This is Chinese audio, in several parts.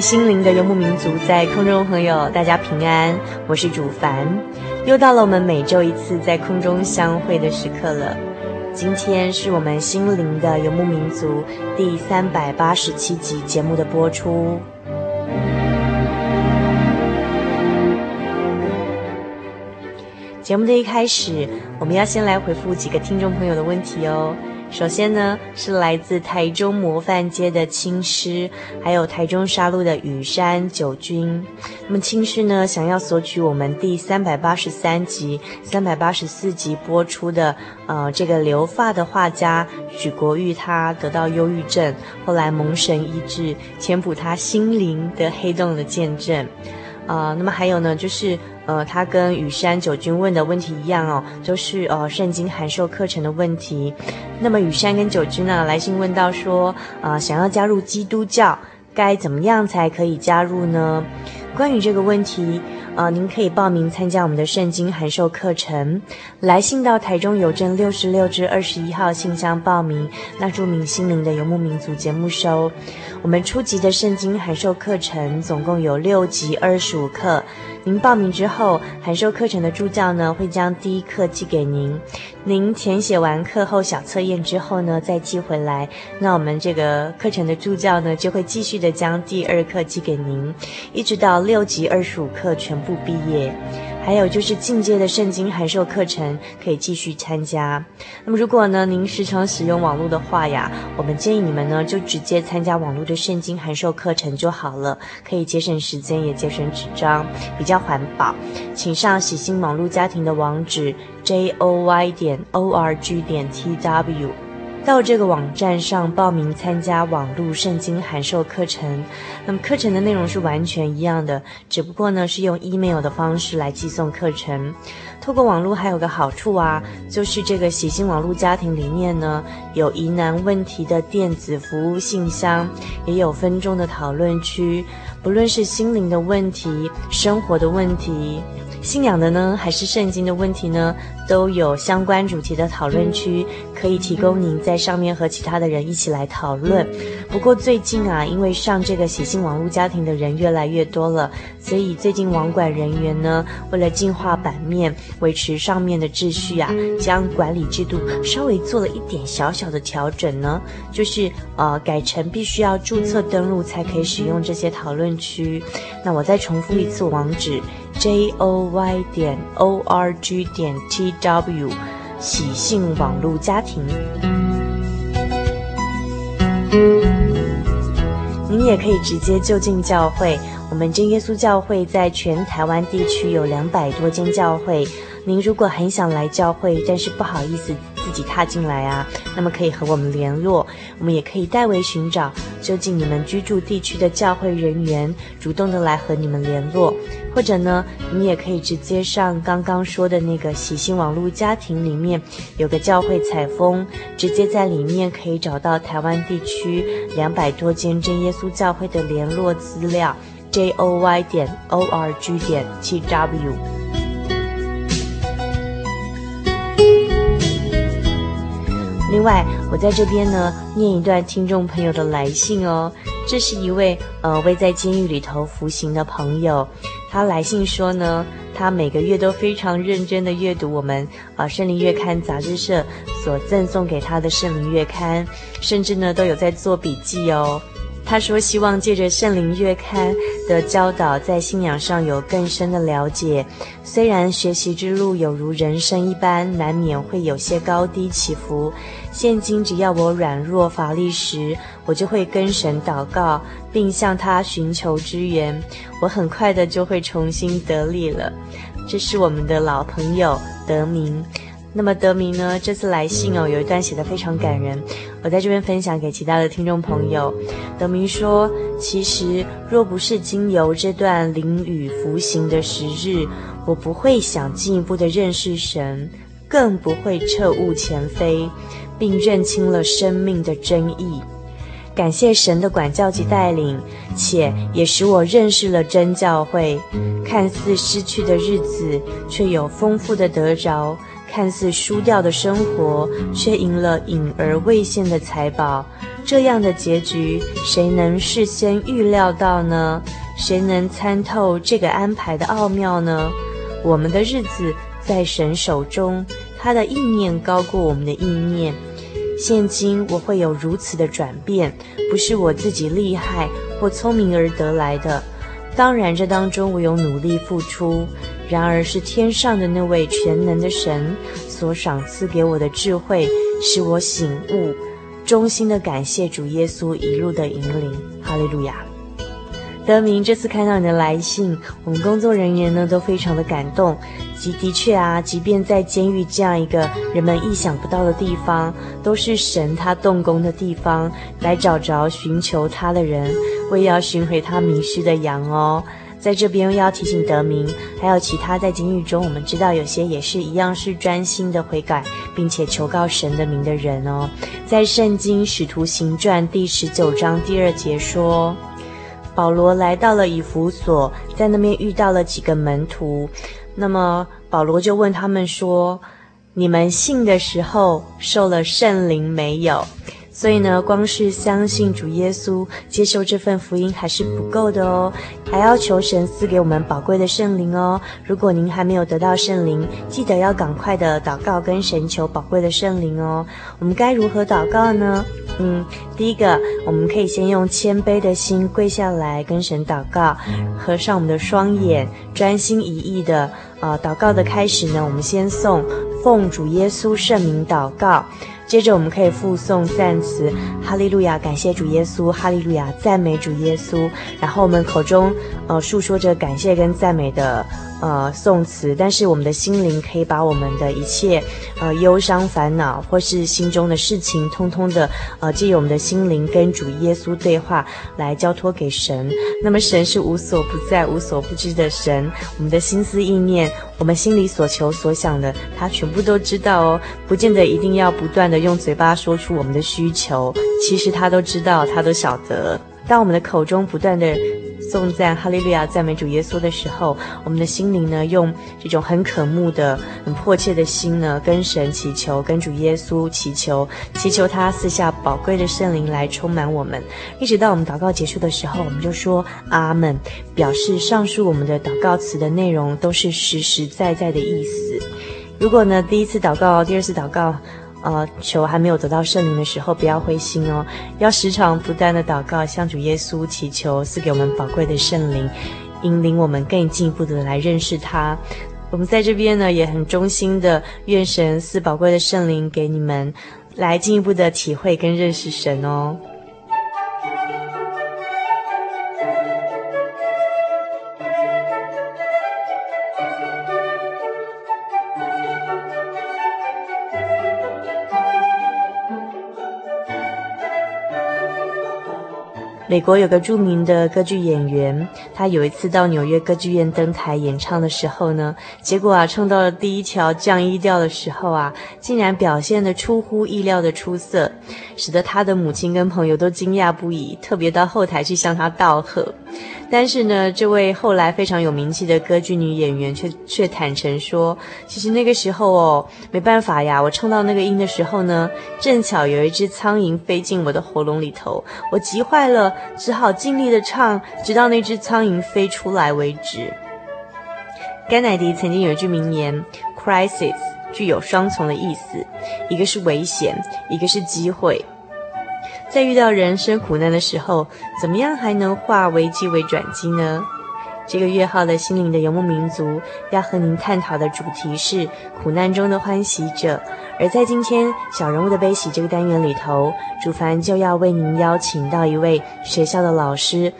心灵的游牧民族，在空中朋友，大家平安，我是主凡，又到了我们每周一次在空中相会的时刻了。今天是我们心灵的游牧民族第三百八十七集节目的播出。节目的一开始，我们要先来回复几个听众朋友的问题哦。首先呢，是来自台中模范街的青师，还有台中沙鹿的雨山九军。那么青师呢，想要索取我们第三百八十三集、三百八十四集播出的，呃，这个留发的画家许国玉，他得到忧郁症，后来蒙神医治，填补他心灵的黑洞的见证。呃，那么还有呢，就是。呃，他跟雨山九军问的问题一样哦，都是呃圣经函授课程的问题。那么雨山跟九军呢来信问到说，呃，想要加入基督教，该怎么样才可以加入呢？关于这个问题，呃，您可以报名参加我们的圣经函授课程，来信到台中邮政六十六至二十一号信箱报名，那注明心灵的游牧民族节目收。我们初级的圣经函授课程总共有六集二十五课。您报名之后，函授课程的助教呢会将第一课寄给您。您填写完课后小测验之后呢，再寄回来。那我们这个课程的助教呢就会继续的将第二课寄给您，一直到六级二十五课全部毕业。还有就是进阶的圣经函授课程可以继续参加。那么如果呢您时常使用网络的话呀，我们建议你们呢就直接参加网络的圣经函授课程就好了，可以节省时间也节省纸张，比较环保。请上喜信网络家庭的网址 j o y 点 o r g 点 t w。到这个网站上报名参加网络圣经函授课程，那么课程的内容是完全一样的，只不过呢是用 email 的方式来寄送课程。透过网络还有个好处啊，就是这个喜新网络家庭里面呢有疑难问题的电子服务信箱，也有分众的讨论区，不论是心灵的问题、生活的问题。信仰的呢，还是圣经的问题呢，都有相关主题的讨论区，可以提供您在上面和其他的人一起来讨论。不过最近啊，因为上这个喜信网络家庭的人越来越多了，所以最近网管人员呢，为了净化版面，维持上面的秩序啊，将管理制度稍微做了一点小小的调整呢，就是呃，改成必须要注册登录才可以使用这些讨论区。那我再重复一次网址。J o y 点 o r g 点 t w 喜信网络家庭，您也可以直接就近教会。我们真耶稣教会在全台湾地区有两百多间教会。您如果很想来教会，但是不好意思自己踏进来啊，那么可以和我们联络，我们也可以代为寻找就近你们居住地区的教会人员，主动的来和你们联络，或者呢，你也可以直接上刚刚说的那个喜信网络家庭里面有个教会采风，直接在里面可以找到台湾地区两百多间真耶稣教会的联络资料，j o y 点 o r g 点 t w。另外，我在这边呢念一段听众朋友的来信哦。这是一位呃位在监狱里头服刑的朋友，他来信说呢，他每个月都非常认真的阅读我们啊圣灵月刊杂志社所赠送给他的圣灵月刊，甚至呢都有在做笔记哦。他说：“希望借着《圣灵月刊》的教导，在信仰上有更深的了解。虽然学习之路有如人生一般，难免会有些高低起伏。现今只要我软弱乏力时，我就会跟神祷告，并向他寻求支援。我很快的就会重新得力了。”这是我们的老朋友德明。那么德明呢，这次来信哦，有一段写得非常感人，我在这边分享给其他的听众朋友。德明说：“其实若不是经由这段灵雨服刑的时日，我不会想进一步的认识神，更不会彻悟前非，并认清了生命的真意。感谢神的管教及带领，且也使我认识了真教会。看似失去的日子，却有丰富的得着。”看似输掉的生活，却赢了隐而未现的财宝。这样的结局，谁能事先预料到呢？谁能参透这个安排的奥妙呢？我们的日子在神手中，他的意念高过我们的意念。现今我会有如此的转变，不是我自己厉害或聪明而得来的。当然，这当中我有努力付出。然而，是天上的那位全能的神所赏赐给我的智慧，使我醒悟，衷心的感谢主耶稣一路的引领。哈利路亚！德明，这次看到你的来信，我们工作人员呢都非常的感动。即的确啊，即便在监狱这样一个人们意想不到的地方，都是神他动工的地方，来找着寻求他的人，为要寻回他迷失的羊哦。在这边要提醒德明，还有其他在监狱中，我们知道有些也是一样是专心的悔改，并且求告神的名的人哦。在圣经使徒行传第十九章第二节说，保罗来到了以弗所，在那边遇到了几个门徒，那么保罗就问他们说：“你们信的时候受了圣灵没有？”所以呢，光是相信主耶稣，接受这份福音还是不够的哦，还要求神赐给我们宝贵的圣灵哦。如果您还没有得到圣灵，记得要赶快的祷告跟神求宝贵的圣灵哦。我们该如何祷告呢？嗯，第一个，我们可以先用谦卑的心跪下来跟神祷告，合上我们的双眼，专心一意的呃祷告的开始呢，我们先送奉主耶稣圣名祷告。接着我们可以附送赞词，哈利路亚，感谢主耶稣，哈利路亚，赞美主耶稣。然后我们口中呃述说着感谢跟赞美的呃颂词，但是我们的心灵可以把我们的一切呃忧伤烦恼或是心中的事情，通通的呃借由我们的心灵跟主耶稣对话来交托给神。那么神是无所不在、无所不知的神，我们的心思意念，我们心里所求所想的，他全部都知道哦，不见得一定要不断的。用嘴巴说出我们的需求，其实他都知道，他都晓得。当我们的口中不断的颂赞哈利路亚赞美主耶稣的时候，我们的心灵呢，用这种很渴慕的、很迫切的心呢，跟神祈求，跟主耶稣祈求，祈求他赐下宝贵的圣灵来充满我们。一直到我们祷告结束的时候，我们就说阿门，表示上述我们的祷告词的内容都是实实在在的意思。如果呢，第一次祷告，第二次祷告。呃，求还没有得到圣灵的时候，不要灰心哦，要时常不断的祷告，向主耶稣祈求赐给我们宝贵的圣灵，引领我们更进一步的来认识他。我们在这边呢，也很衷心的愿神赐宝贵的圣灵给你们，来进一步的体会跟认识神哦。美国有个著名的歌剧演员，他有一次到纽约歌剧院登台演唱的时候呢，结果啊，唱到了第一条降 E 调的时候啊，竟然表现得出乎意料的出色，使得他的母亲跟朋友都惊讶不已，特别到后台去向他道贺。但是呢，这位后来非常有名气的歌剧女演员却却坦诚说，其实那个时候哦，没办法呀，我唱到那个音的时候呢，正巧有一只苍蝇飞进我的喉咙里头，我急坏了，只好尽力的唱，直到那只苍蝇飞出来为止。甘乃迪曾经有一句名言：“Crisis” 具有双重的意思，一个是危险，一个是机会。在遇到人生苦难的时候，怎么样还能化危机为转机呢？这个月号的心灵的游牧民族要和您探讨的主题是苦难中的欢喜者。而在今天小人物的悲喜这个单元里头，主凡就要为您邀请到一位学校的老师，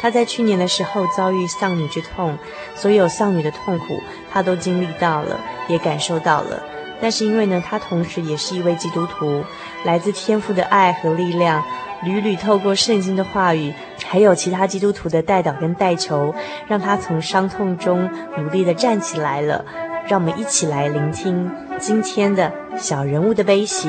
他在去年的时候遭遇丧女之痛，所有丧女的痛苦他都经历到了，也感受到了。但是因为呢，他同时也是一位基督徒，来自天父的爱和力量，屡屡透过圣经的话语，还有其他基督徒的代祷跟代求，让他从伤痛中努力地站起来了。让我们一起来聆听今天的小人物的悲喜。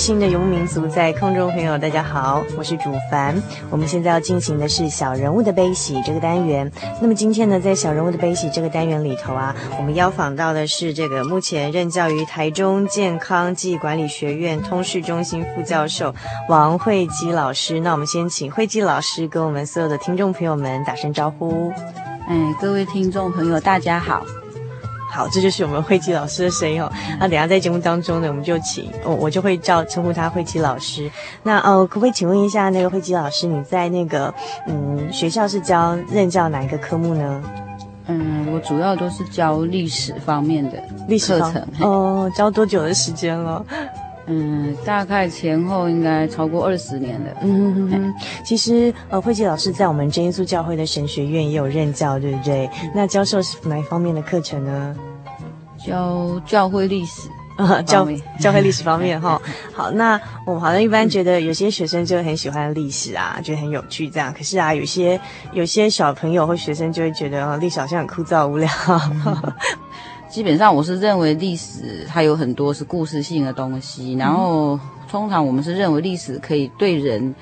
新的游牧民族在空中朋友，大家好，我是主凡。我们现在要进行的是小人物的悲喜这个单元。那么今天呢，在小人物的悲喜这个单元里头啊，我们邀访到的是这个目前任教于台中健康暨管理学院通识中心副教授王慧姬老师。那我们先请慧姬老师跟我们所有的听众朋友们打声招呼。哎，各位听众朋友，大家好。好，这就是我们惠姬老师的声音哦。那等下在节目当中呢，我们就请我、哦、我就会叫称呼他惠姬老师。那哦，可不可以请问一下那个惠姬老师，你在那个嗯学校是教任教哪一个科目呢？嗯，我主要都是教历史方面的历史课程。哦，教多久的时间了？嗯，大概前后应该超过二十年了。嗯哼哼，其实呃，惠姬老师在我们真耶稣教会的神学院也有任教，对不对？嗯、那教授是哪一方面的课程呢？教教会历史啊，教教会历史方面 哈。好，那我们好像一般觉得有些学生就很喜欢历史啊，觉得很有趣这样。可是啊，有些有些小朋友或学生就会觉得历史好像很枯燥无聊。嗯基本上我是认为历史它有很多是故事性的东西，然后通常我们是认为历史可以对人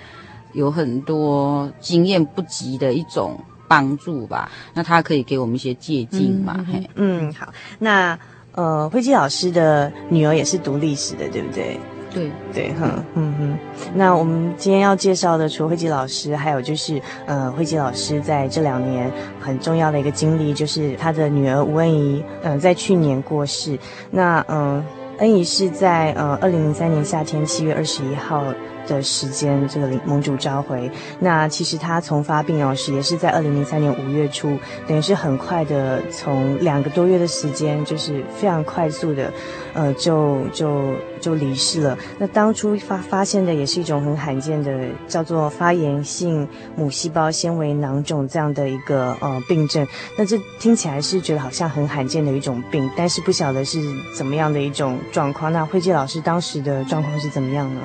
有很多经验不及的一种帮助吧，那它可以给我们一些借鉴嘛。嗯，嗯，好，那呃，慧基老师的女儿也是读历史的，对不对？对对，哼，嗯哼。那我们今天要介绍的，除了惠姬老师，还有就是，呃，惠姬老师在这两年很重要的一个经历，就是他的女儿吴恩怡，嗯、在去年过世。那，嗯、恩怡是在呃二零零三年夏天七月二十一号的时间，这个盟主召回。那其实他从发病哦，是也是在二零零三年五月初，等于是很快的，从两个多月的时间，就是非常快速的，呃，就就就离世了。那当初发发现的也是一种很罕见的，叫做发炎性母细胞纤维囊肿这样的一个呃病症。那这听起来是觉得好像很罕见的一种病，但是不晓得是怎么样的一种状况。那慧姬老师当时的状况是怎么样呢？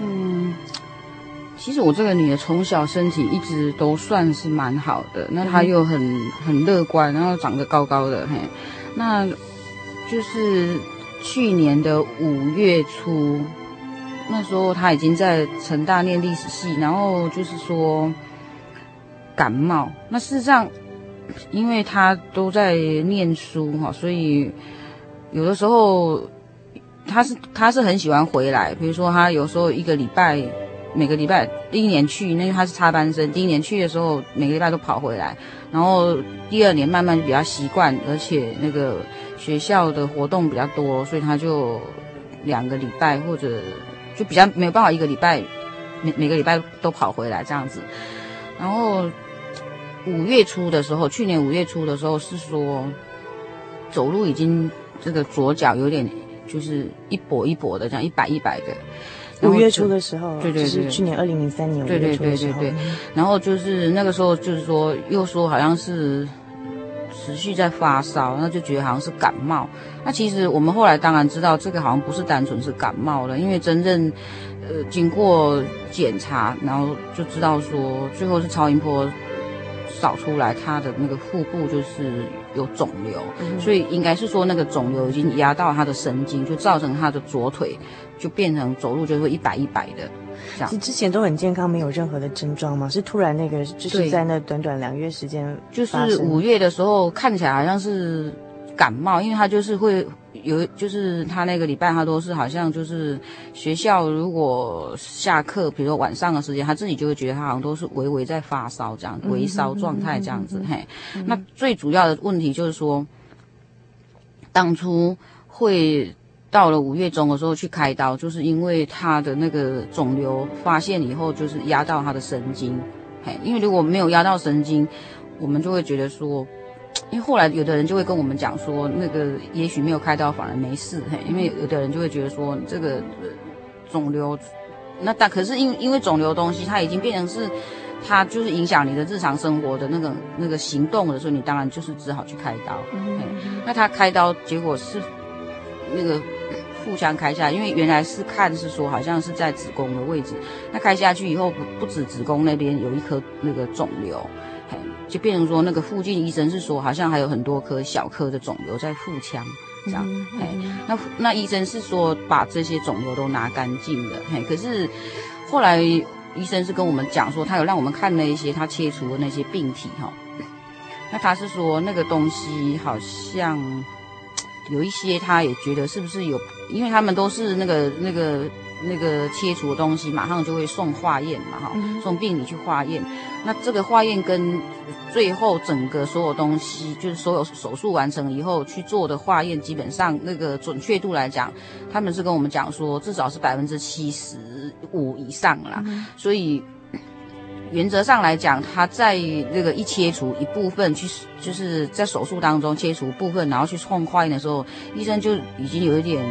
嗯，其实我这个女儿从小身体一直都算是蛮好的，那她又很很乐观，然后长得高高的，嘿，那就是去年的五月初，那时候她已经在成大念历史系，然后就是说感冒。那事实上，因为她都在念书哈，所以有的时候。他是他是很喜欢回来，比如说他有时候一个礼拜，每个礼拜第一年去，那他是插班生，第一年去的时候每个礼拜都跑回来，然后第二年慢慢比较习惯，而且那个学校的活动比较多，所以他就两个礼拜或者就比较没有办法一个礼拜每每个礼拜都跑回来这样子，然后五月初的时候，去年五月初的时候是说走路已经这个左脚有点。就是一跛一跛的，这样一百一百的。五月初的时候，对对对，就是去年二零零三年五月初的时候。对对对对对。然后就是那个时候，就是说又说好像是持续在发烧，那就觉得好像是感冒。那其实我们后来当然知道，这个好像不是单纯是感冒了，因为真正呃经过检查，然后就知道说最后是超音波。扫出来，他的那个腹部就是有肿瘤，嗯、所以应该是说那个肿瘤已经压到他的神经，就造成他的左腿就变成走路就会一摆一摆的这样。之前都很健康，没有任何的症状吗？是突然那个就是在那短短两个月时间，就是五月的时候看起来好像是感冒，因为他就是会。有，就是他那个礼拜，他都是好像就是学校如果下课，比如说晚上的时间，他自己就会觉得他好像都是微微在发烧这样，微烧状态这样子。嘿，那最主要的问题就是说，当初会到了五月中的时候去开刀，就是因为他的那个肿瘤发现以后，就是压到他的神经。嘿，因为如果没有压到神经，我们就会觉得说。因为后来有的人就会跟我们讲说，那个也许没有开刀反而没事，嘿，因为有的人就会觉得说这个肿瘤，那但可是因因为肿瘤的东西它已经变成是，它就是影响你的日常生活的那个那个行动的时候，你当然就是只好去开刀。嗯，那他开刀结果是那个腹腔开下，因为原来是看是说好像是在子宫的位置，那开下去以后不不止子宫那边有一颗那个肿瘤。就变成说，那个附近医生是说，好像还有很多颗小颗的肿瘤在腹腔，这样。嗯嗯、那那医生是说把这些肿瘤都拿干净了。嘿，可是后来医生是跟我们讲说，他有让我们看那一些他切除的那些病体哈。那他是说那个东西好像有一些，他也觉得是不是有，因为他们都是那个那个。那个切除的东西马上就会送化验嘛，哈，送病理去化验。那这个化验跟最后整个所有东西，就是所有手术完成以后去做的化验，基本上那个准确度来讲，他们是跟我们讲说，至少是百分之七十五以上啦。所以原则上来讲，他在那个一切除一部分去，就是在手术当中切除部分，然后去送化验的时候，医生就已经有一点。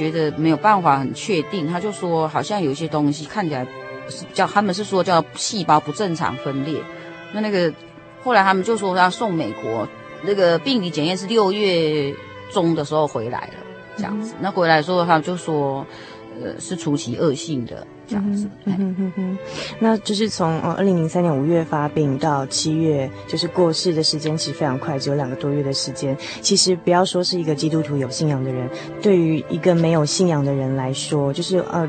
觉得没有办法很确定，他就说好像有一些东西看起来是叫他们是说叫细胞不正常分裂。那那个后来他们就说要送美国，那个病理检验是六月中的时候回来了，这样子。嗯、那回来的时候他们就说，呃，是初期恶性的。这样子，嗯哼哼，那就是从呃二零零三年五月发病到七月，就是过世的时间其实非常快，只有两个多月的时间。其实不要说是一个基督徒有信仰的人，对于一个没有信仰的人来说，就是呃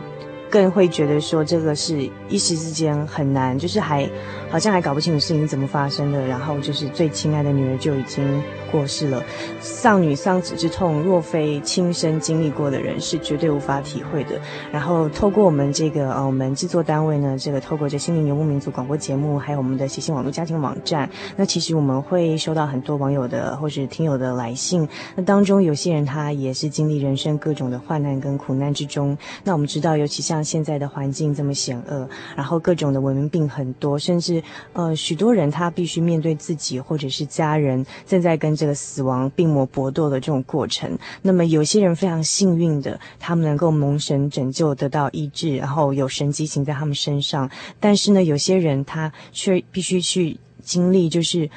更会觉得说这个是一时之间很难，就是还好像还搞不清楚事情怎么发生的，然后就是最亲爱的女儿就已经过世了，丧女丧子之痛，若非亲身经历过的人是绝对无法体会的。然后透过我们这个呃，我们制作单位呢，这个透过这心灵游牧民族广播节目，还有我们的喜信网络家庭网站，那其实我们会收到很多网友的或是听友的来信，那当中有些人他也是经历人生各种的患难跟苦难之中。那我们知道，尤其像现在的环境这么险恶，然后各种的文明病很多，甚至呃许多人他必须面对自己或者是家人正在跟这个死亡病魔搏斗的这种过程。那么有些人非常幸运的，他们能够蒙神拯救，得到医治，然后有神迹行在他们身上。但是呢，有些人他却必须去经历，就是。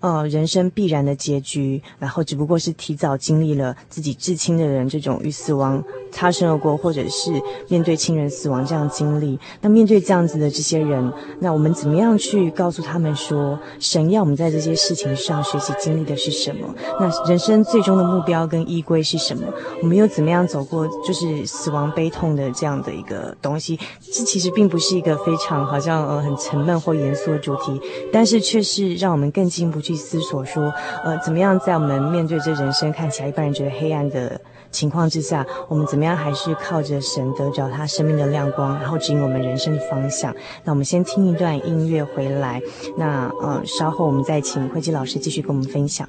呃，人生必然的结局，然后只不过是提早经历了自己至亲的人这种与死亡擦身而过，或者是面对亲人死亡这样经历。那面对这样子的这些人，那我们怎么样去告诉他们说，神要我们在这些事情上学习经历的是什么？那人生最终的目标跟依归是什么？我们又怎么样走过就是死亡悲痛的这样的一个东西？这其实并不是一个非常好像呃很沉闷或严肃的主题，但是却是让我们更进一步去思索说，呃，怎么样在我们面对这人生看起来一般人觉得黑暗的情况之下，我们怎么样还是靠着神得着他生命的亮光，然后指引我们人生的方向？那我们先听一段音乐回来，那呃，稍后我们再请慧基老师继续跟我们分享。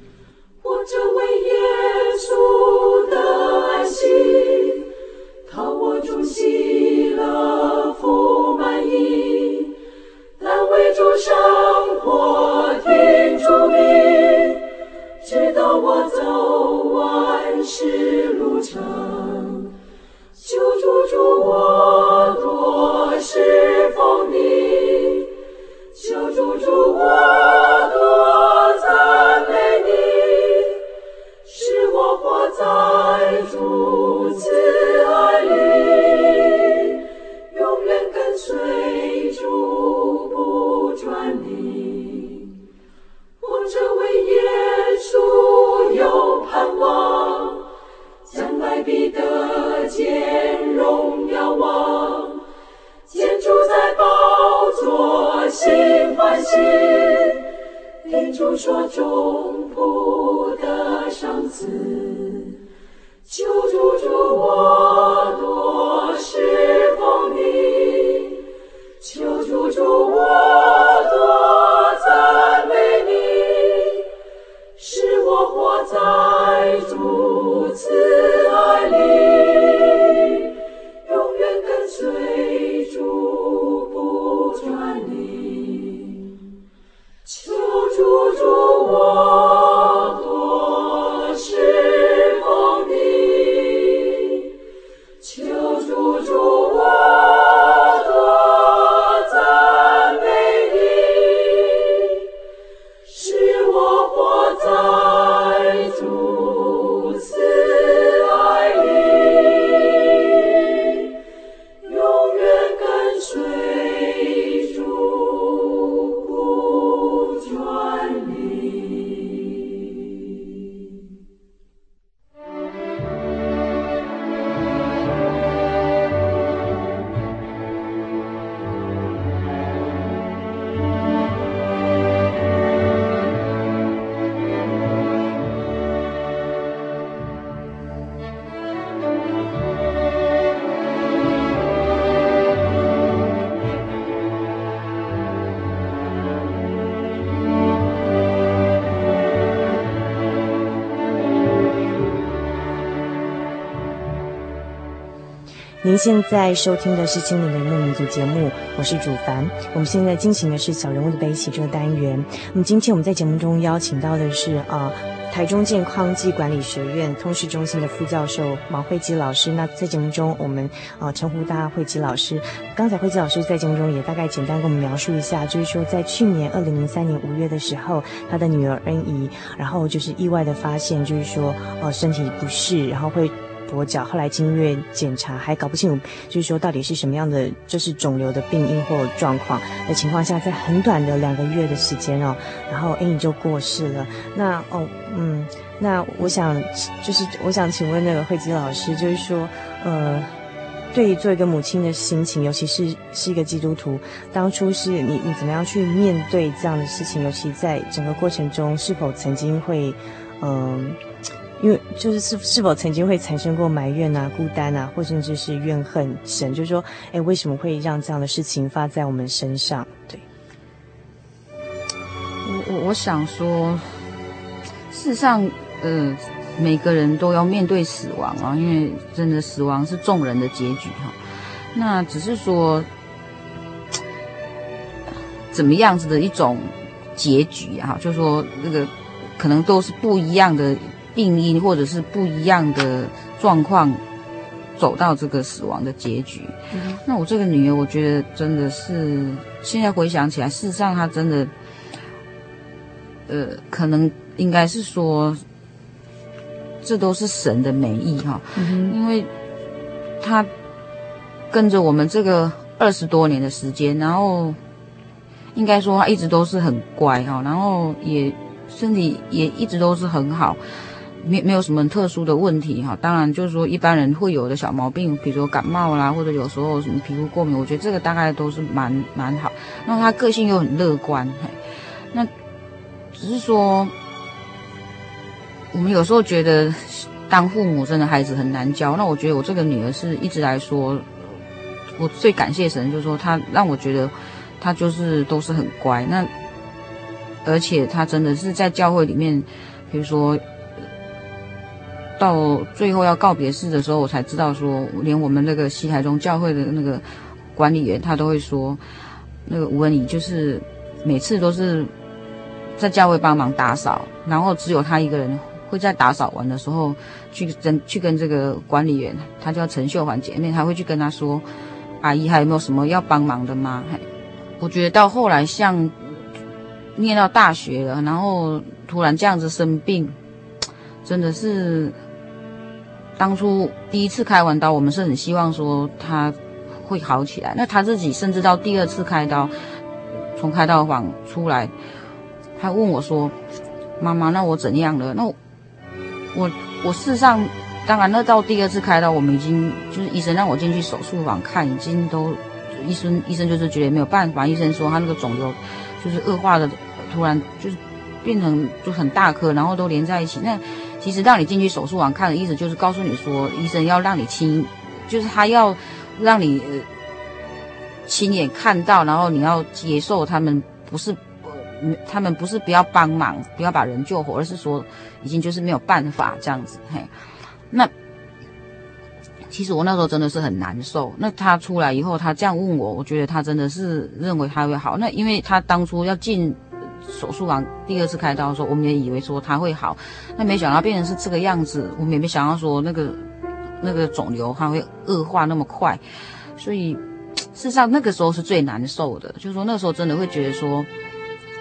您现在收听的是《心灵的牧民族》节目，我是主凡。我们现在进行的是小人物的悲喜这个单元。那么今天我们在节目中邀请到的是啊、呃，台中健康暨管理学院通识中心的副教授毛慧姬老师。那在节目中，我们啊、呃、称呼大家慧姬老师。刚才慧姬老师在节目中也大概简单跟我们描述一下，就是说在去年二零零三年五月的时候，他的女儿恩怡，然后就是意外的发现，就是说哦、呃、身体不适，然后会。跛脚，后来经医院检查还搞不清楚，就是说到底是什么样的，就是肿瘤的病因或状况的情况下，在很短的两个月的时间哦，然后 Annie 就过世了。那哦，嗯，那我想就是我想请问那个慧姬老师，就是说，呃，对于做一个母亲的心情，尤其是是一个基督徒，当初是你你怎么样去面对这样的事情？尤其在整个过程中，是否曾经会，嗯、因为就是是是否曾经会产生过埋怨啊、孤单啊，或甚至是怨恨神？就是说，哎，为什么会让这样的事情发在我们身上？对，我我我想说，事实上，呃。每个人都要面对死亡啊，因为真的死亡是众人的结局哈。那只是说，怎么样子的一种结局啊？就是说，那个可能都是不一样的病因，或者是不一样的状况，走到这个死亡的结局。嗯。那我这个女儿，我觉得真的是现在回想起来，事实上她真的，呃，可能应该是说。这都是神的美意哈，嗯，因为她跟着我们这个二十多年的时间，然后应该说他一直都是很乖哈，然后也身体也一直都是很好，没没有什么特殊的问题哈。当然就是说一般人会有的小毛病，比如说感冒啦，或者有时候什么皮肤过敏，我觉得这个大概都是蛮蛮好。那他个性又很乐观，那只是说。我们有时候觉得当父母真的孩子很难教。那我觉得我这个女儿是一直来说，我最感谢神，就是说她让我觉得她就是都是很乖。那而且她真的是在教会里面，比如说到最后要告别式的时候，我才知道说，连我们那个西台中教会的那个管理员他都会说，那个吴文仪就是每次都是在教会帮忙打扫，然后只有他一个人。会在打扫完的时候去跟去跟这个管理员，他叫陈秀环姐妹，他会去跟她说：“阿姨还有没有什么要帮忙的吗？”，我觉得到后来像念到大学了，然后突然这样子生病，真的是当初第一次开完刀，我们是很希望说他会好起来。那他自己甚至到第二次开刀，从开刀房出来，他问我说：“妈妈，那我怎样了？”那我。我我事实上，当然，那到第二次开刀，我们已经就是医生让我进去手术房看，已经都医生医生就是觉得没有办法，医生说他那个肿瘤就是恶化的，突然就是变成就很大颗，然后都连在一起。那其实让你进去手术房看的意思就是告诉你说，医生要让你亲，就是他要让你亲眼看到，然后你要接受他们不是。他们不是不要帮忙，不要把人救活，而是说已经就是没有办法这样子。嘿，那其实我那时候真的是很难受。那他出来以后，他这样问我，我觉得他真的是认为他会好。那因为他当初要进手术完第二次开刀的时候，我们也以为说他会好，那没想到变成是这个样子。我们也没想到说那个那个肿瘤它会恶化那么快，所以事实上那个时候是最难受的，就是说那时候真的会觉得说。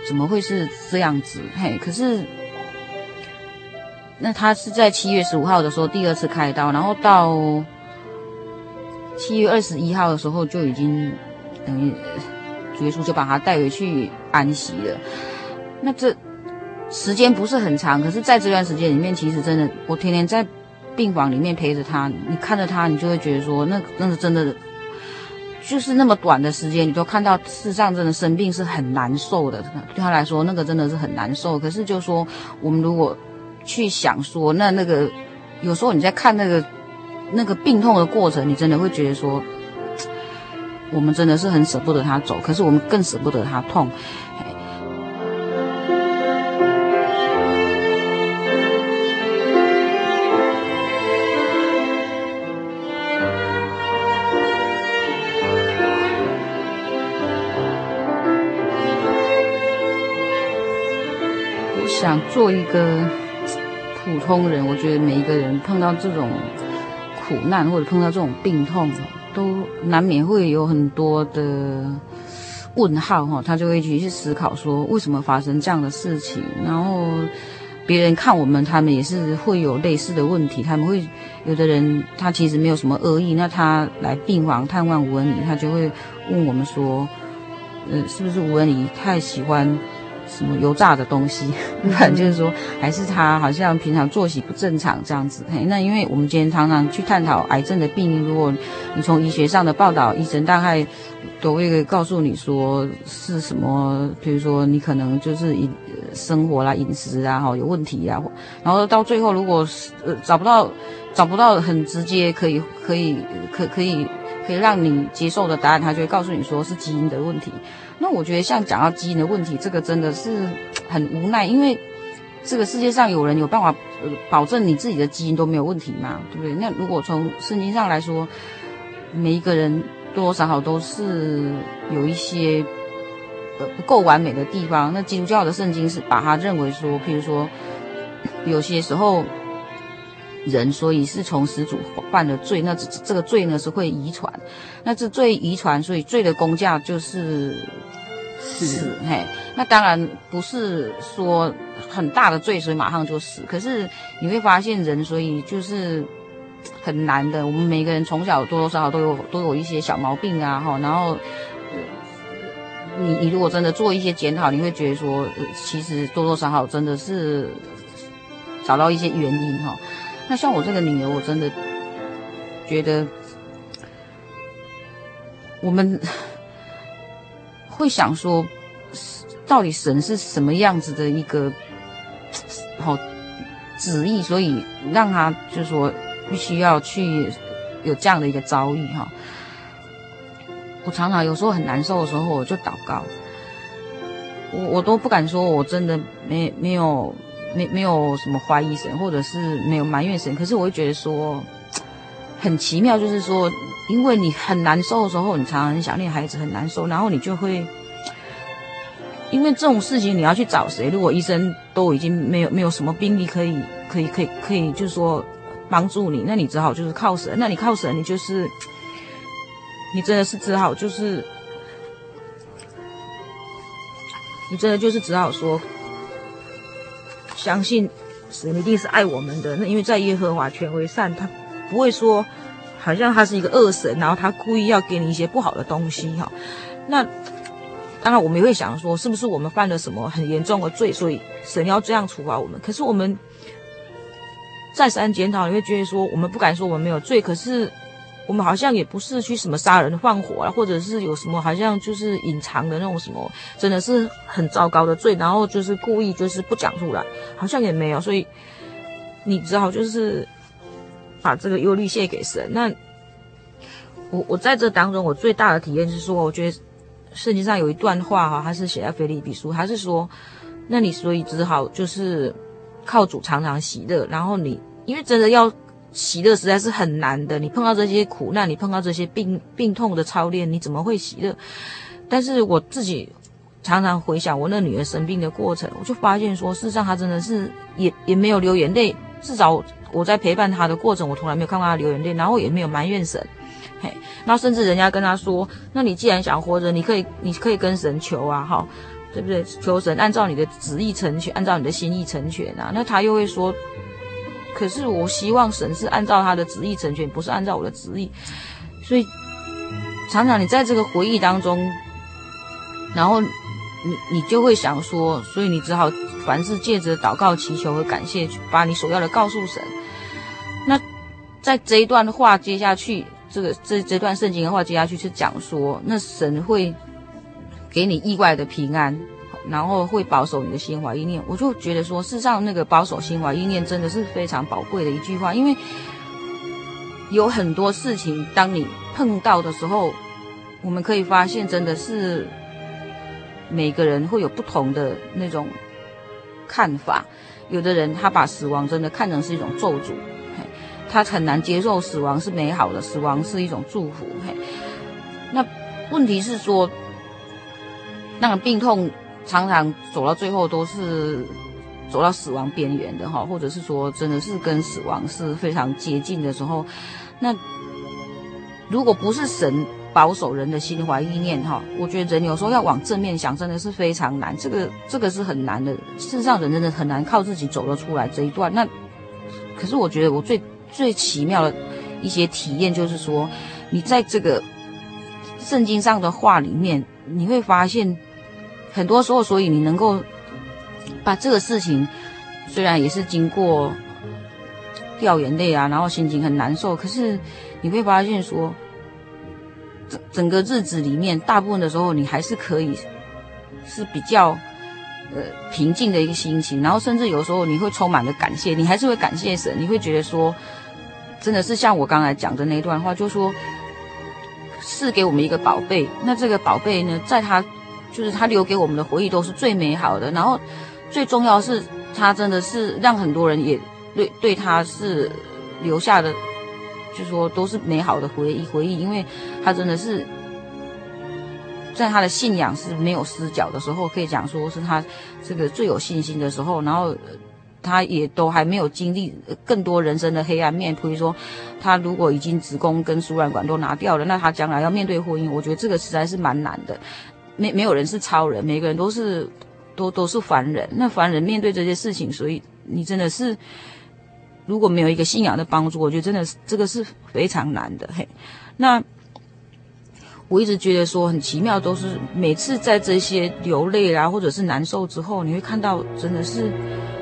怎么会是这样子？嘿，可是那他是在七月十五号的时候第二次开刀，然后到七月二十一号的时候就已经等于主耶稣就把他带回去安息了。那这时间不是很长，可是在这段时间里面，其实真的我天天在病房里面陪着他，你看着他，你就会觉得说，那那是真的。就是那么短的时间，你都看到，事实上真的生病是很难受的。对他来说，那个真的是很难受。可是，就说我们如果去想说，那那个有时候你在看那个那个病痛的过程，你真的会觉得说，我们真的是很舍不得他走，可是我们更舍不得他痛。我想做一个普通人，我觉得每一个人碰到这种苦难或者碰到这种病痛，都难免会有很多的问号哈，他就会去思考说，为什么发生这样的事情？然后别人看我们，他们也是会有类似的问题，他们会有的人他其实没有什么恶意，那他来病房探望吴文礼，他就会问我们说，呃，是不是吴文礼太喜欢？什么油炸的东西，反正就是说，还是他好像平常作息不正常这样子。嘿，那因为我们今天常常去探讨癌症的病因，如果你从医学上的报道，医生大概都会告诉你说是什么，比如说你可能就是饮生活啦、饮食啊，哈有问题啊，然后到最后如果是呃找不到找不到很直接可以可以可可以可以让你接受的答案，他就会告诉你说是基因的问题。那我觉得像讲到基因的问题，这个真的是很无奈，因为这个世界上有人有办法呃保证你自己的基因都没有问题吗？对不对？那如果从圣经上来说，每一个人多多少少都是有一些呃不够完美的地方。那基督教的圣经是把它认为说，譬如说有些时候人所以是从始祖犯了罪，那这这个罪呢是会遗传，那这罪遗传，所以罪的工价就是。死，嘿，那当然不是说很大的罪，所以马上就死。可是你会发现人，所以就是很难的。我们每个人从小多多少少都有都有一些小毛病啊，哈。然后，你你如果真的做一些检讨，你会觉得说，其实多多少少真的是找到一些原因哈。那像我这个女儿，我真的觉得我们。会想说，到底神是什么样子的一个 好旨意，所以让他就是说必须要去有这样的一个遭遇哈。我常常有时候很难受的时候，我就祷告，我我都不敢说我真的没没有没没有什么怀疑神，或者是没有埋怨神，可是我会觉得说 很奇妙，就是说。因为你很难受的时候，你常常很想念孩子，很难受，然后你就会，因为这种事情你要去找谁？如果医生都已经没有没有什么病例可以可以可以可以，就是说帮助你，那你只好就是靠神。那你靠神，你就是你真的是只好就是，你真的就是只好说，相信神一定是爱我们的。那因为在耶和华全为善，他不会说。好像他是一个恶神，然后他故意要给你一些不好的东西哈。那当然我们也会想说，是不是我们犯了什么很严重的罪，所以神要这样处罚我们？可是我们再三检讨，你会觉得说，我们不敢说我们没有罪，可是我们好像也不是去什么杀人放火啊，或者是有什么好像就是隐藏的那种什么，真的是很糟糕的罪，然后就是故意就是不讲出来，好像也没有。所以你只好就是。把这个忧虑卸给神。那我我在这当中，我最大的体验是说，我觉得圣经上有一段话哈，它是写在腓立比书，它是说，那你所以只好就是靠主常常喜乐。然后你因为真的要喜乐实在是很难的，你碰到这些苦难，你碰到这些病病痛的操练，你怎么会喜乐？但是我自己常常回想我那女儿生病的过程，我就发现说，事实上她真的是也也没有流眼泪，至少。我在陪伴他的过程，我从来没有看过他流眼泪，然后也没有埋怨神，嘿，那甚至人家跟他说，那你既然想活着，你可以，你可以跟神求啊，哈，对不对？求神按照你的旨意成全，按照你的心意成全啊。那他又会说，可是我希望神是按照他的旨意成全，不是按照我的旨意。所以常常你在这个回忆当中，然后你你就会想说，所以你只好凡事借着祷告、祈求和感谢，把你所要的告诉神。在这一段话接下去，这个这这段圣经的话接下去是讲说，那神会给你意外的平安，然后会保守你的心怀意念。我就觉得说，事实上那个保守心怀意念真的是非常宝贵的一句话，因为有很多事情，当你碰到的时候，我们可以发现，真的是每个人会有不同的那种看法。有的人他把死亡真的看成是一种咒诅。他很难接受死亡是美好的，死亡是一种祝福。嘿，那问题是说，那个病痛常常走到最后都是走到死亡边缘的哈，或者是说真的是跟死亡是非常接近的时候，那如果不是神保守人的心怀意念哈，我觉得人有时候要往正面想，真的是非常难。这个这个是很难的，事实上人真的很难靠自己走得出来这一段。那可是我觉得我最。最奇妙的一些体验，就是说，你在这个圣经上的话里面，你会发现，很多时候，所以你能够把这个事情虽然也是经过掉眼泪啊，然后心情很难受，可是你会发现说，整整个日子里面，大部分的时候你还是可以是比较呃平静的一个心情，然后甚至有时候你会充满了感谢，你还是会感谢神，你会觉得说，真的是像我刚才讲的那段话，就说。赐给我们一个宝贝，那这个宝贝呢，在他就是他留给我们的回忆都是最美好的，然后最重要是他真的是让很多人也对对他是留下的，就说都是美好的回忆回忆，因为他真的是在他的信仰是没有失脚的时候，可以讲说是他这个最有信心的时候，然后。他也都还没有经历更多人生的黑暗面，比如说，他如果已经子宫跟输卵管都拿掉了，那他将来要面对婚姻，我觉得这个实在是蛮难的。没没有人是超人，每个人都是都都是凡人。那凡人面对这些事情，所以你真的是如果没有一个信仰的帮助，我觉得真的是这个是非常难的。嘿，那我一直觉得说很奇妙，都是每次在这些流泪啊，或者是难受之后，你会看到真的是。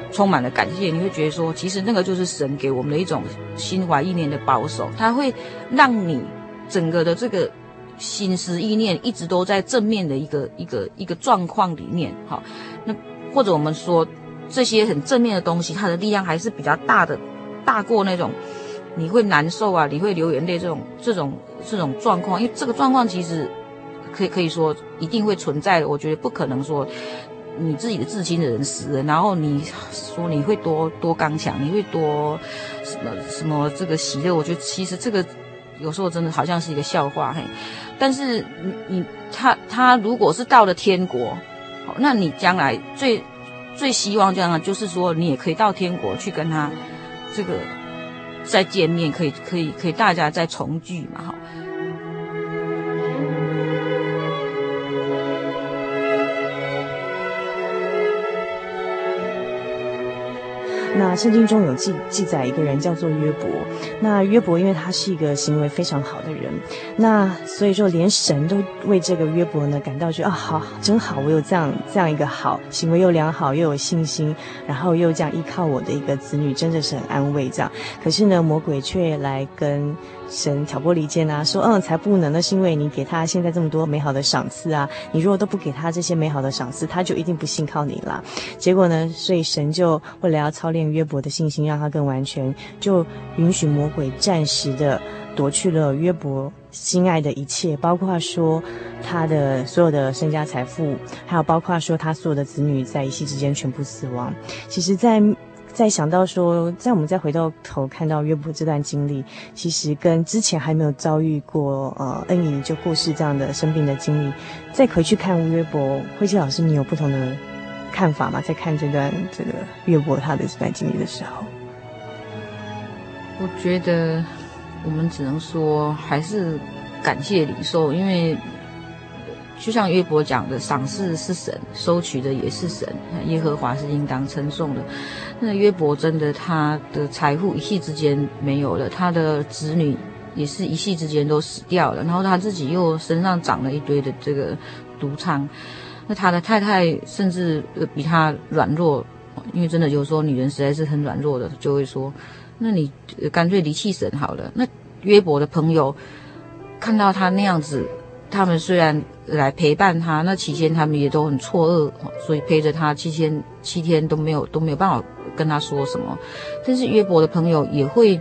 充满了感谢，你会觉得说，其实那个就是神给我们的一种心怀意念的保守，它会让你整个的这个心思意念一直都在正面的一个一个一个状况里面。好，那或者我们说这些很正面的东西，它的力量还是比较大的，大过那种你会难受啊，你会流眼泪这种这种这种状况，因为这个状况其实可以可以说一定会存在的，我觉得不可能说。你自己的至亲的人死了，然后你说你会多多刚强，你会多什么什么这个喜乐？我觉得其实这个有时候真的好像是一个笑话嘿。但是你你他他如果是到了天国，那你将来最最希望这样就是说你也可以到天国去跟他这个再见面，可以可以可以大家再重聚嘛，哈。那圣经中有记记载一个人叫做约伯，那约伯因为他是一个行为非常好的人，那所以说连神都为这个约伯呢感到觉啊好真好，我有这样这样一个好行为又良好又有信心，然后又这样依靠我的一个子女，真的是很安慰这样。可是呢，魔鬼却来跟。神挑拨离间啊，说嗯才不能，那是因为你给他现在这么多美好的赏赐啊，你如果都不给他这些美好的赏赐，他就一定不信靠你了。结果呢，所以神就为了要操练约伯的信心，让他更完全，就允许魔鬼暂时的夺去了约伯心爱的一切，包括说他的所有的身家财富，还有包括说他所有的子女在一夕之间全部死亡。其实，在再想到说，在我们再回到头看到约伯这段经历，其实跟之前还没有遭遇过呃恩姨就过世这样的生病的经历，再回去看约伯，慧卿老师，你有不同的看法吗？在看这段这个约伯他的这段经历的时候，我觉得我们只能说还是感谢领受，因为。就像约伯讲的，赏赐是神，收取的也是神。耶和华是应当称颂的。那约伯真的，他的财富一夕之间没有了，他的子女也是一夕之间都死掉了，然后他自己又身上长了一堆的这个毒疮。那他的太太甚至比他软弱，因为真的有时候女人实在是很软弱的，就会说：“那你干脆离弃神好了。”那约伯的朋友看到他那样子。他们虽然来陪伴他，那期间他们也都很错愕，所以陪着他七天七天都没有都没有办法跟他说什么。但是约伯的朋友也会，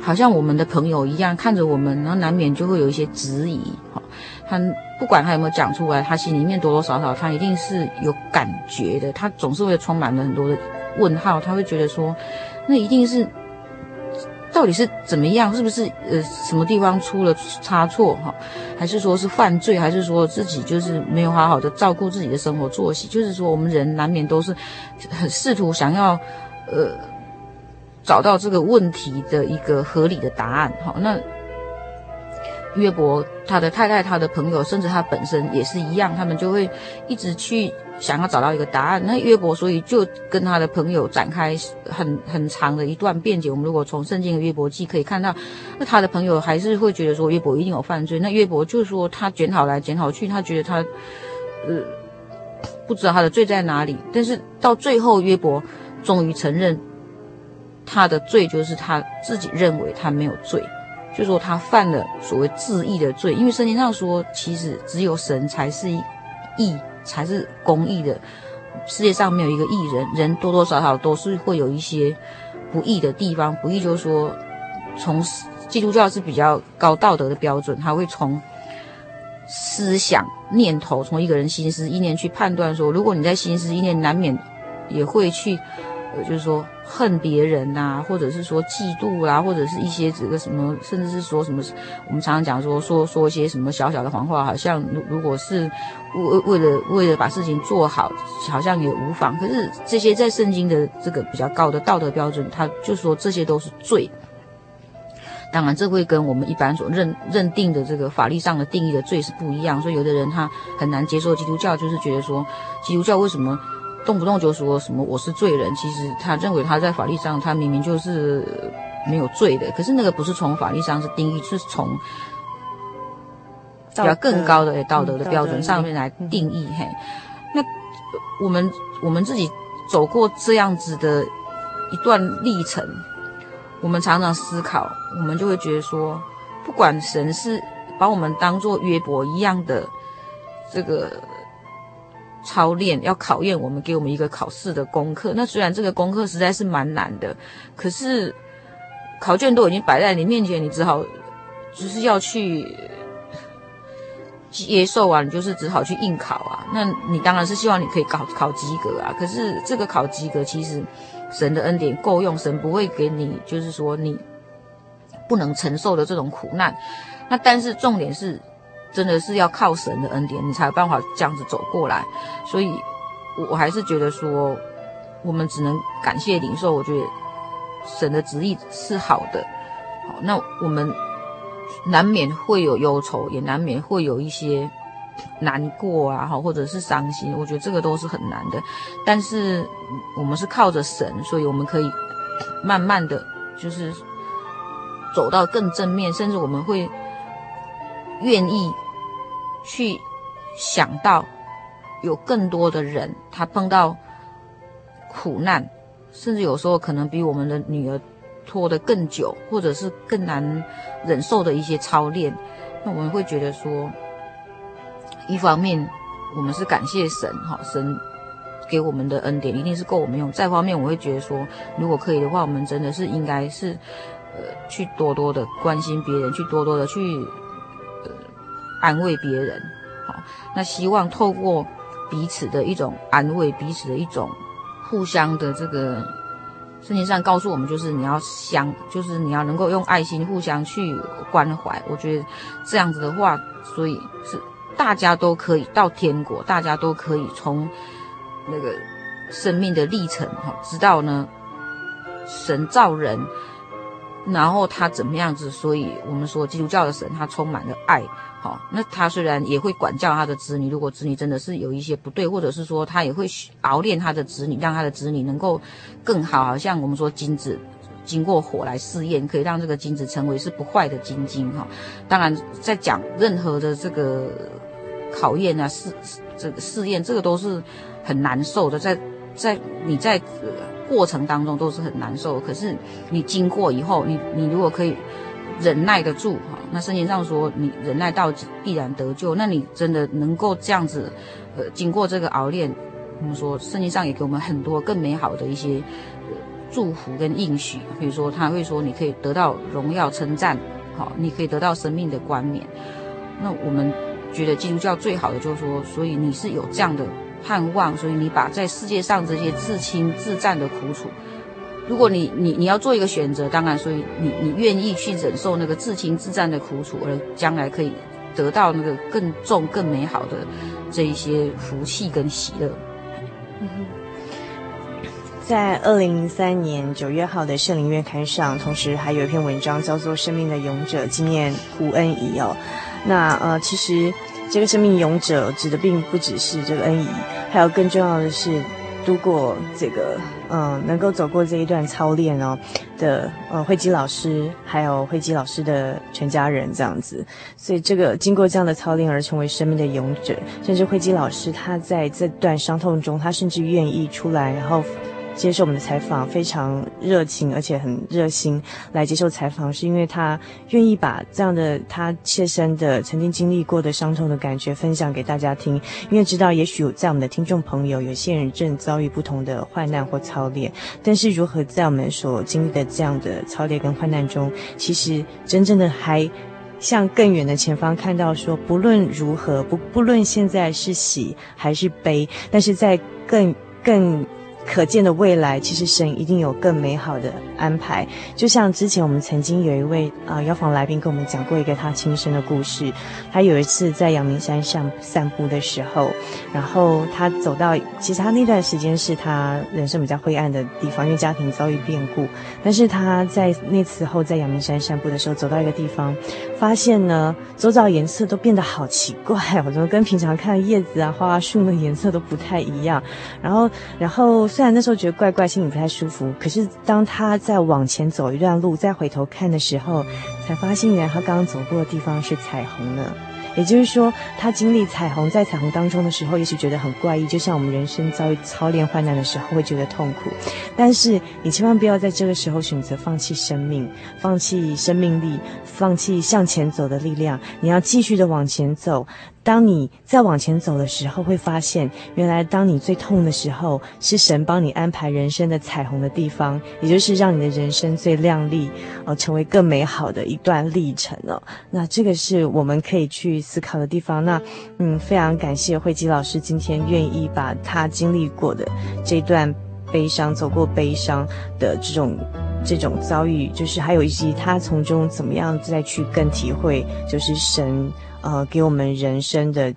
好像我们的朋友一样看着我们，然后难免就会有一些质疑。哈，他不管他有没有讲出来，他心里面多多少少他一定是有感觉的，他总是会充满了很多的问号，他会觉得说，那一定是。到底是怎么样？是不是呃什么地方出了差错哈？还是说是犯罪？还是说自己就是没有好好的照顾自己的生活作息？就是说我们人难免都是很试图想要呃找到这个问题的一个合理的答案哈。那约伯他的太太、他的朋友，甚至他本身也是一样，他们就会一直去。想要找到一个答案，那约伯所以就跟他的朋友展开很很长的一段辩解。我们如果从圣经的约伯记可以看到，那他的朋友还是会觉得说约伯一定有犯罪。那约伯就说他检讨来检讨去，他觉得他呃不知道他的罪在哪里。但是到最后，约伯终于承认他的罪，就是他自己认为他没有罪，就说他犯了所谓自义的罪。因为圣经上说，其实只有神才是义，才是公义的。世界上没有一个义人，人多多少少都是会有一些不义的地方。不义就是说，从基督教是比较高道德的标准，他会从思想念头，从一个人心思意念去判断说，如果你在心思意念难免也会去，呃，就是说恨别人呐、啊，或者是说嫉妒啦、啊，或者是一些这个什么，甚至是说什么，我们常常讲说说说一些什么小小的谎话，好像如如果是为为了为了把事情做好，好像也无妨。可是这些在圣经的这个比较高的道德标准，他就说这些都是罪。当然，这会跟我们一般所认认定的这个法律上的定义的罪是不一样。所以，有的人他很难接受基督教，就是觉得说，基督教为什么动不动就说什么我是罪人？其实他认为他在法律上他明明就是没有罪的。可是那个不是从法律上是定义，是从比较更高的道德的标准上面来定义。嘿，那我们我们自己走过这样子的一段历程。我们常常思考，我们就会觉得说，不管神是把我们当做约伯一样的这个操练，要考验我们，给我们一个考试的功课。那虽然这个功课实在是蛮难的，可是考卷都已经摆在你面前，你只好就是要去接受啊，你就是只好去应考啊。那你当然是希望你可以考考及格啊。可是这个考及格其实。神的恩典够用，神不会给你，就是说你不能承受的这种苦难。那但是重点是，真的是要靠神的恩典，你才有办法这样子走过来。所以，我我还是觉得说，我们只能感谢领受。我觉得神的旨意是好的。好，那我们难免会有忧愁，也难免会有一些。难过啊，哈，或者是伤心，我觉得这个都是很难的。但是我们是靠着神，所以我们可以慢慢的就是走到更正面，甚至我们会愿意去想到有更多的人他碰到苦难，甚至有时候可能比我们的女儿拖得更久，或者是更难忍受的一些操练，那我们会觉得说。一方面，我们是感谢神，哈，神给我们的恩典一定是够我们用。再方面，我会觉得说，如果可以的话，我们真的是应该是，呃，去多多的关心别人，去多多的去，安慰别人，好。那希望透过彼此的一种安慰，彼此的一种互相的这个，圣经上告诉我们，就是你要相，就是你要能够用爱心互相去关怀。我觉得这样子的话，所以是。大家都可以到天国，大家都可以从那个生命的历程哈，知道呢，神造人，然后他怎么样子，所以我们说基督教的神他充满了爱，好，那他虽然也会管教他的子女，如果子女真的是有一些不对，或者是说他也会熬炼他的子女，让他的子女能够更好，好像我们说金子经过火来试验，可以让这个金子成为是不坏的金晶哈。当然，在讲任何的这个。考验啊，试这个试验，这个都是很难受的，在在你在过程当中都是很难受。可是你经过以后，你你如果可以忍耐得住哈，那圣经上说你忍耐到必然得救，那你真的能够这样子，呃，经过这个熬炼，我们说圣经上也给我们很多更美好的一些祝福跟应许，比如说他会说你可以得到荣耀称赞，好，你可以得到生命的冠冕。那我们。觉得基督教最好的就是说，所以你是有这样的盼望，所以你把在世界上这些自亲自战的苦楚，如果你你你要做一个选择，当然，所以你你愿意去忍受那个自亲自战的苦楚，而将来可以得到那个更重更美好的这一些福气跟喜乐。在二零零三年九月号的圣灵月刊上，同时还有一篇文章叫做《生命的勇者纪念胡恩仪》哦。那呃，其实这个生命勇者指的并不只是这个恩仪，还有更重要的是，度过这个，嗯，能够走过这一段操练哦的，呃，慧基老师，还有慧基老师的全家人这样子，所以这个经过这样的操练而成为生命的勇者，甚至慧基老师他在这段伤痛中，他甚至愿意出来，然后。接受我们的采访，非常热情，而且很热心来接受采访，是因为他愿意把这样的他切身的曾经经历过的伤痛的感觉分享给大家听。因为知道，也许在我们的听众朋友，有些人正遭遇不同的患难或操练，但是如何在我们所经历的这样的操练跟患难中，其实真正的还向更远的前方看到说，不论如何，不不论现在是喜还是悲，但是在更更。可见的未来，其实神一定有更美好的安排。就像之前我们曾经有一位啊邀访来宾跟我们讲过一个他亲身的故事。他有一次在阳明山上散步的时候，然后他走到，其实他那段时间是他人生比较灰暗的地方，因为家庭遭遇变故。但是他在那次后在阳明山散步的时候，走到一个地方，发现呢，周遭颜色都变得好奇怪，我怎么跟平常看叶子啊、花啊、树的颜色都不太一样？然后，然后。虽然那时候觉得怪怪，心里不太舒服，可是当他再往前走一段路，再回头看的时候，才发现原来他刚刚走过的地方是彩虹呢。也就是说，他经历彩虹，在彩虹当中的时候，也许觉得很怪异，就像我们人生遭遇操练患难的时候会觉得痛苦。但是你千万不要在这个时候选择放弃生命，放弃生命力，放弃向前走的力量。你要继续的往前走。当你再往前走的时候，会发现原来当你最痛的时候，是神帮你安排人生的彩虹的地方，也就是让你的人生最亮丽，呃，成为更美好的一段历程哦。那这个是我们可以去思考的地方。那嗯，非常感谢慧吉老师今天愿意把他经历过的这段悲伤、走过悲伤的这种这种遭遇，就是还有以及他从中怎么样再去更体会，就是神。呃，给我们人生的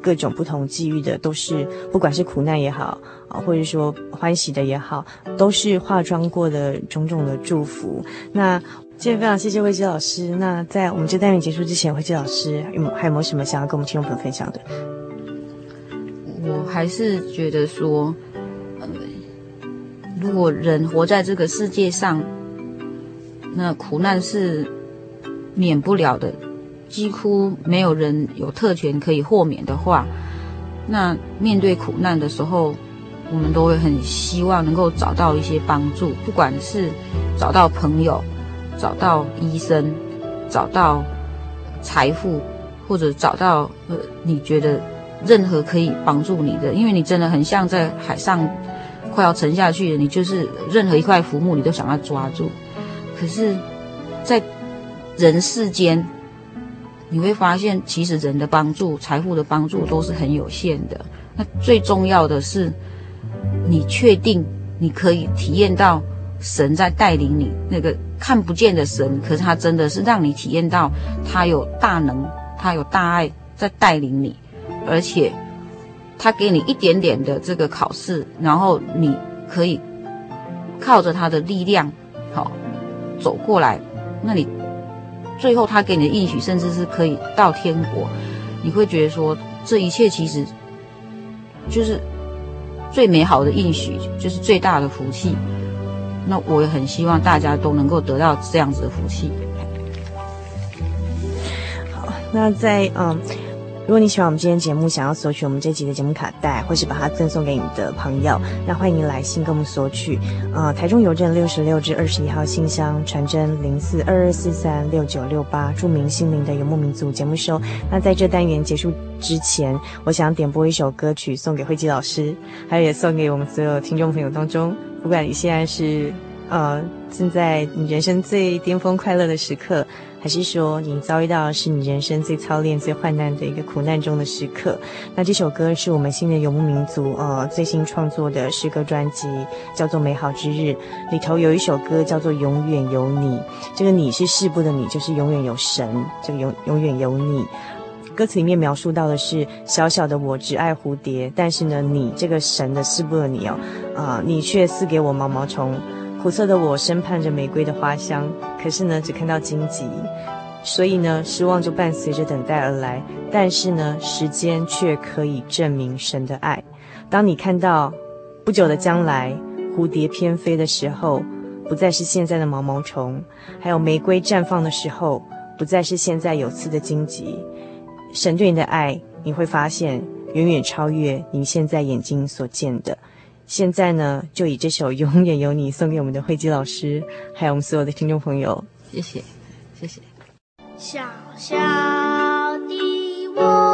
各种不同际遇的，都是不管是苦难也好，啊，或者说欢喜的也好，都是化妆过的种种的祝福。那今天非常谢谢慧基老师。那在我们这单元结束之前，慧基老师有还有没有什么想要跟我们听众朋友分享的？我还是觉得说，呃，如果人活在这个世界上，那苦难是免不了的。几乎没有人有特权可以豁免的话，那面对苦难的时候，我们都会很希望能够找到一些帮助，不管是找到朋友、找到医生、找到财富，或者找到呃你觉得任何可以帮助你的，因为你真的很像在海上快要沉下去了，你就是任何一块浮木你都想要抓住，可是，在人世间。你会发现，其实人的帮助、财富的帮助都是很有限的。那最重要的是，你确定你可以体验到神在带领你，那个看不见的神，可是他真的是让你体验到他有大能，他有大爱在带领你，而且他给你一点点的这个考试，然后你可以靠着他的力量，好走过来，那你。最后，他给你的应许，甚至是可以到天国，你会觉得说，这一切其实就是最美好的应许，就是最大的福气。那我也很希望大家都能够得到这样子的福气。好，那在嗯。如果你喜欢我们今天节目，想要索取我们这集的节目卡带，或是把它赠送给你的朋友，那欢迎你来信跟我们索取。呃，台中邮政六十六至二十一号信箱，传真零四二二四三六九六八，著名心灵的游牧民族节目收。那在这单元结束之前，我想点播一首歌曲送给慧基老师，还有也送给我们所有听众朋友当中，不管你现在是呃正在你人生最巅峰快乐的时刻。还是说你遭遇到是你人生最操练、最患难的一个苦难中的时刻？那这首歌是我们新的游牧民族呃最新创作的诗歌专辑，叫做《美好之日》，里头有一首歌叫做《永远有你》。这个“你”是世部的“你”，就是永远有神。这个“永永远有你”，歌词里面描述到的是小小的我只爱蝴蝶，但是呢，你这个神的世部的你哦，啊、呃，你却赐给我毛毛虫。苦涩的我深盼着玫瑰的花香，可是呢，只看到荆棘，所以呢，失望就伴随着等待而来。但是呢，时间却可以证明神的爱。当你看到不久的将来，蝴蝶翩飞的时候，不再是现在的毛毛虫；还有玫瑰绽放的时候，不再是现在有刺的荆棘。神对你的爱，你会发现远远超越你现在眼睛所见的。现在呢，就以这首《永远有你》送给我们的慧姬老师，还有我们所有的听众朋友。谢谢，谢谢。小小的我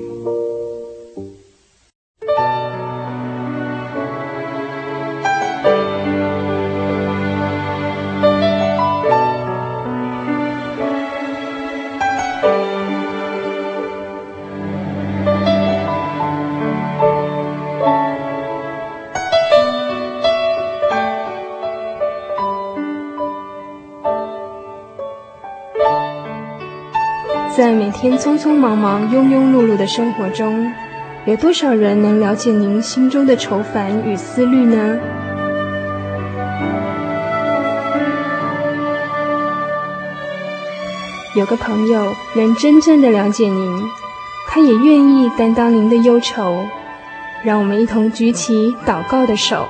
天匆匆忙忙、庸庸碌碌的生活中，有多少人能了解您心中的愁烦与思虑呢？有个朋友能真正的了解您，他也愿意担当您的忧愁。让我们一同举起祷告的手。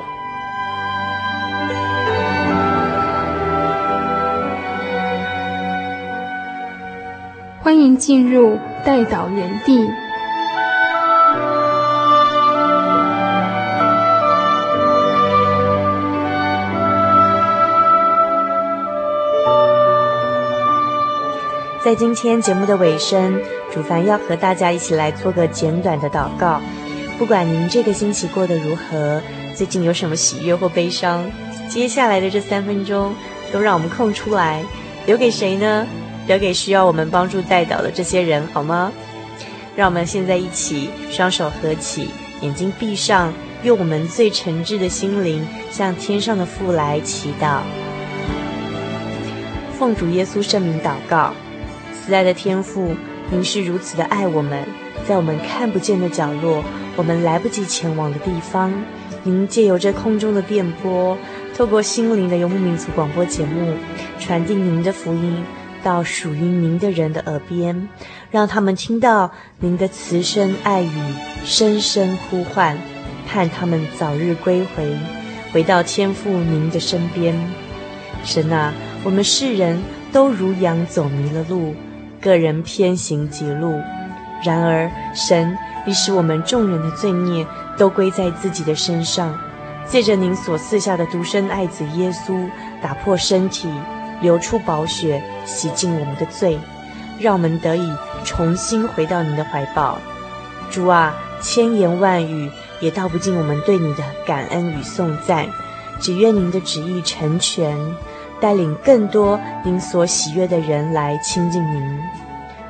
迎进入代祷园地。在今天节目的尾声，主凡要和大家一起来做个简短的祷告。不管您这个星期过得如何，最近有什么喜悦或悲伤，接下来的这三分钟都让我们空出来，留给谁呢？留给需要我们帮助代祷的这些人，好吗？让我们现在一起双手合起，眼睛闭上，用我们最诚挚的心灵向天上的父来祈祷，奉主耶稣圣名祷告。慈爱的天父，您是如此的爱我们，在我们看不见的角落，我们来不及前往的地方，您借由这空中的电波，透过心灵的游牧民族广播节目，传递您的福音到属于您的人的耳边，让他们听到您的慈声爱语，深深呼唤，盼他们早日归回，回到天父您的身边。神啊，我们世人都如羊走迷了路。个人偏行己路，然而神，你使我们众人的罪孽都归在自己的身上，借着您所赐下的独生爱子耶稣，打破身体，流出宝血，洗净我们的罪，让我们得以重新回到您的怀抱。主啊，千言万语也道不尽我们对你的感恩与颂赞，只愿您的旨意成全。带领更多您所喜悦的人来亲近您，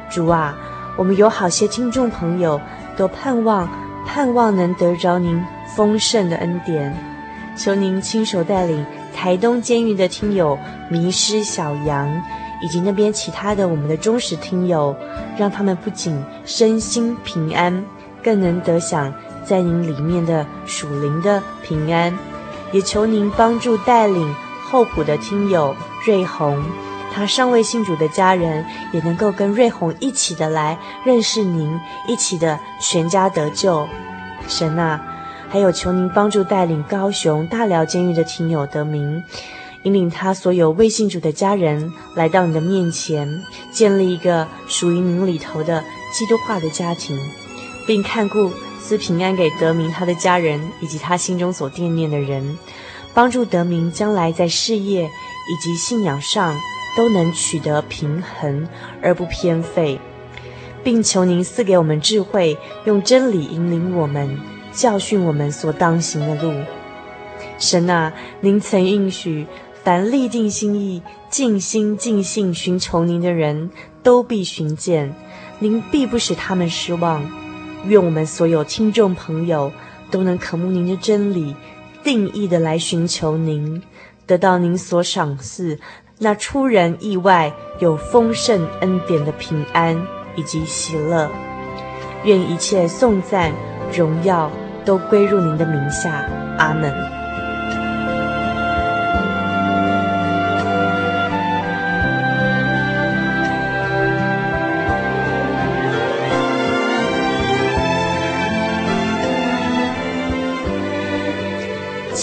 主啊，我们有好些听众朋友都盼望盼望能得着您丰盛的恩典，求您亲手带领台东监狱的听友迷失小羊，以及那边其他的我们的忠实听友，让他们不仅身心平安，更能得享在您里面的属灵的平安，也求您帮助带领。厚朴的听友瑞红，他尚未信主的家人也能够跟瑞红一起的来认识您，一起的全家得救。神啊，还有求您帮助带领高雄大寮监狱的听友得名，引领他所有未信主的家人来到你的面前，建立一个属于您里头的基督化的家庭，并看顾赐平安给得名他的家人以及他心中所惦念的人。帮助得名，将来在事业以及信仰上都能取得平衡而不偏废，并求您赐给我们智慧，用真理引领我们，教训我们所当行的路。神啊，您曾应许，凡立定心意、尽心尽性寻求您的人都必寻见，您必不使他们失望。愿我们所有听众朋友都能渴慕您的真理。定义的来寻求您，得到您所赏赐那出人意外、有丰盛恩典的平安以及喜乐。愿一切颂赞、荣耀都归入您的名下。阿门。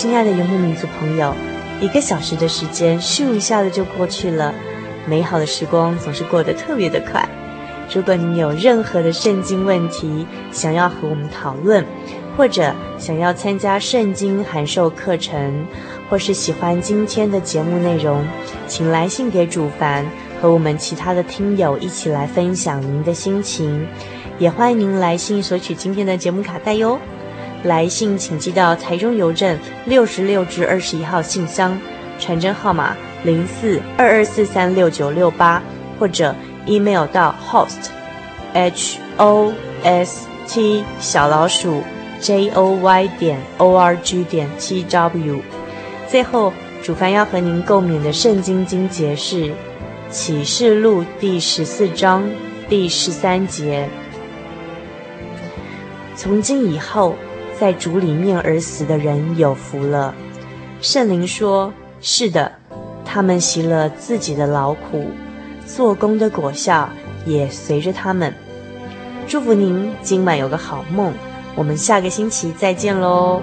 亲爱的游牧民族朋友，一个小时的时间咻一下子就过去了，美好的时光总是过得特别的快。如果您有任何的圣经问题想要和我们讨论，或者想要参加圣经函授课程，或是喜欢今天的节目内容，请来信给主凡，和我们其他的听友一起来分享您的心情。也欢迎您来信索取今天的节目卡带哟。来信请寄到台中邮政六十六至二十一号信箱，传真号码零四二二四三六九六八，或者 email 到 host h o s t 小老鼠 j o y 点 o r g 点 t w。最后，主凡要和您共勉的圣经经节是启示录第十四章第十三节。从今以后。在主里面而死的人有福了。圣灵说：“是的，他们习了自己的劳苦，做工的果效也随着他们。”祝福您今晚有个好梦。我们下个星期再见喽。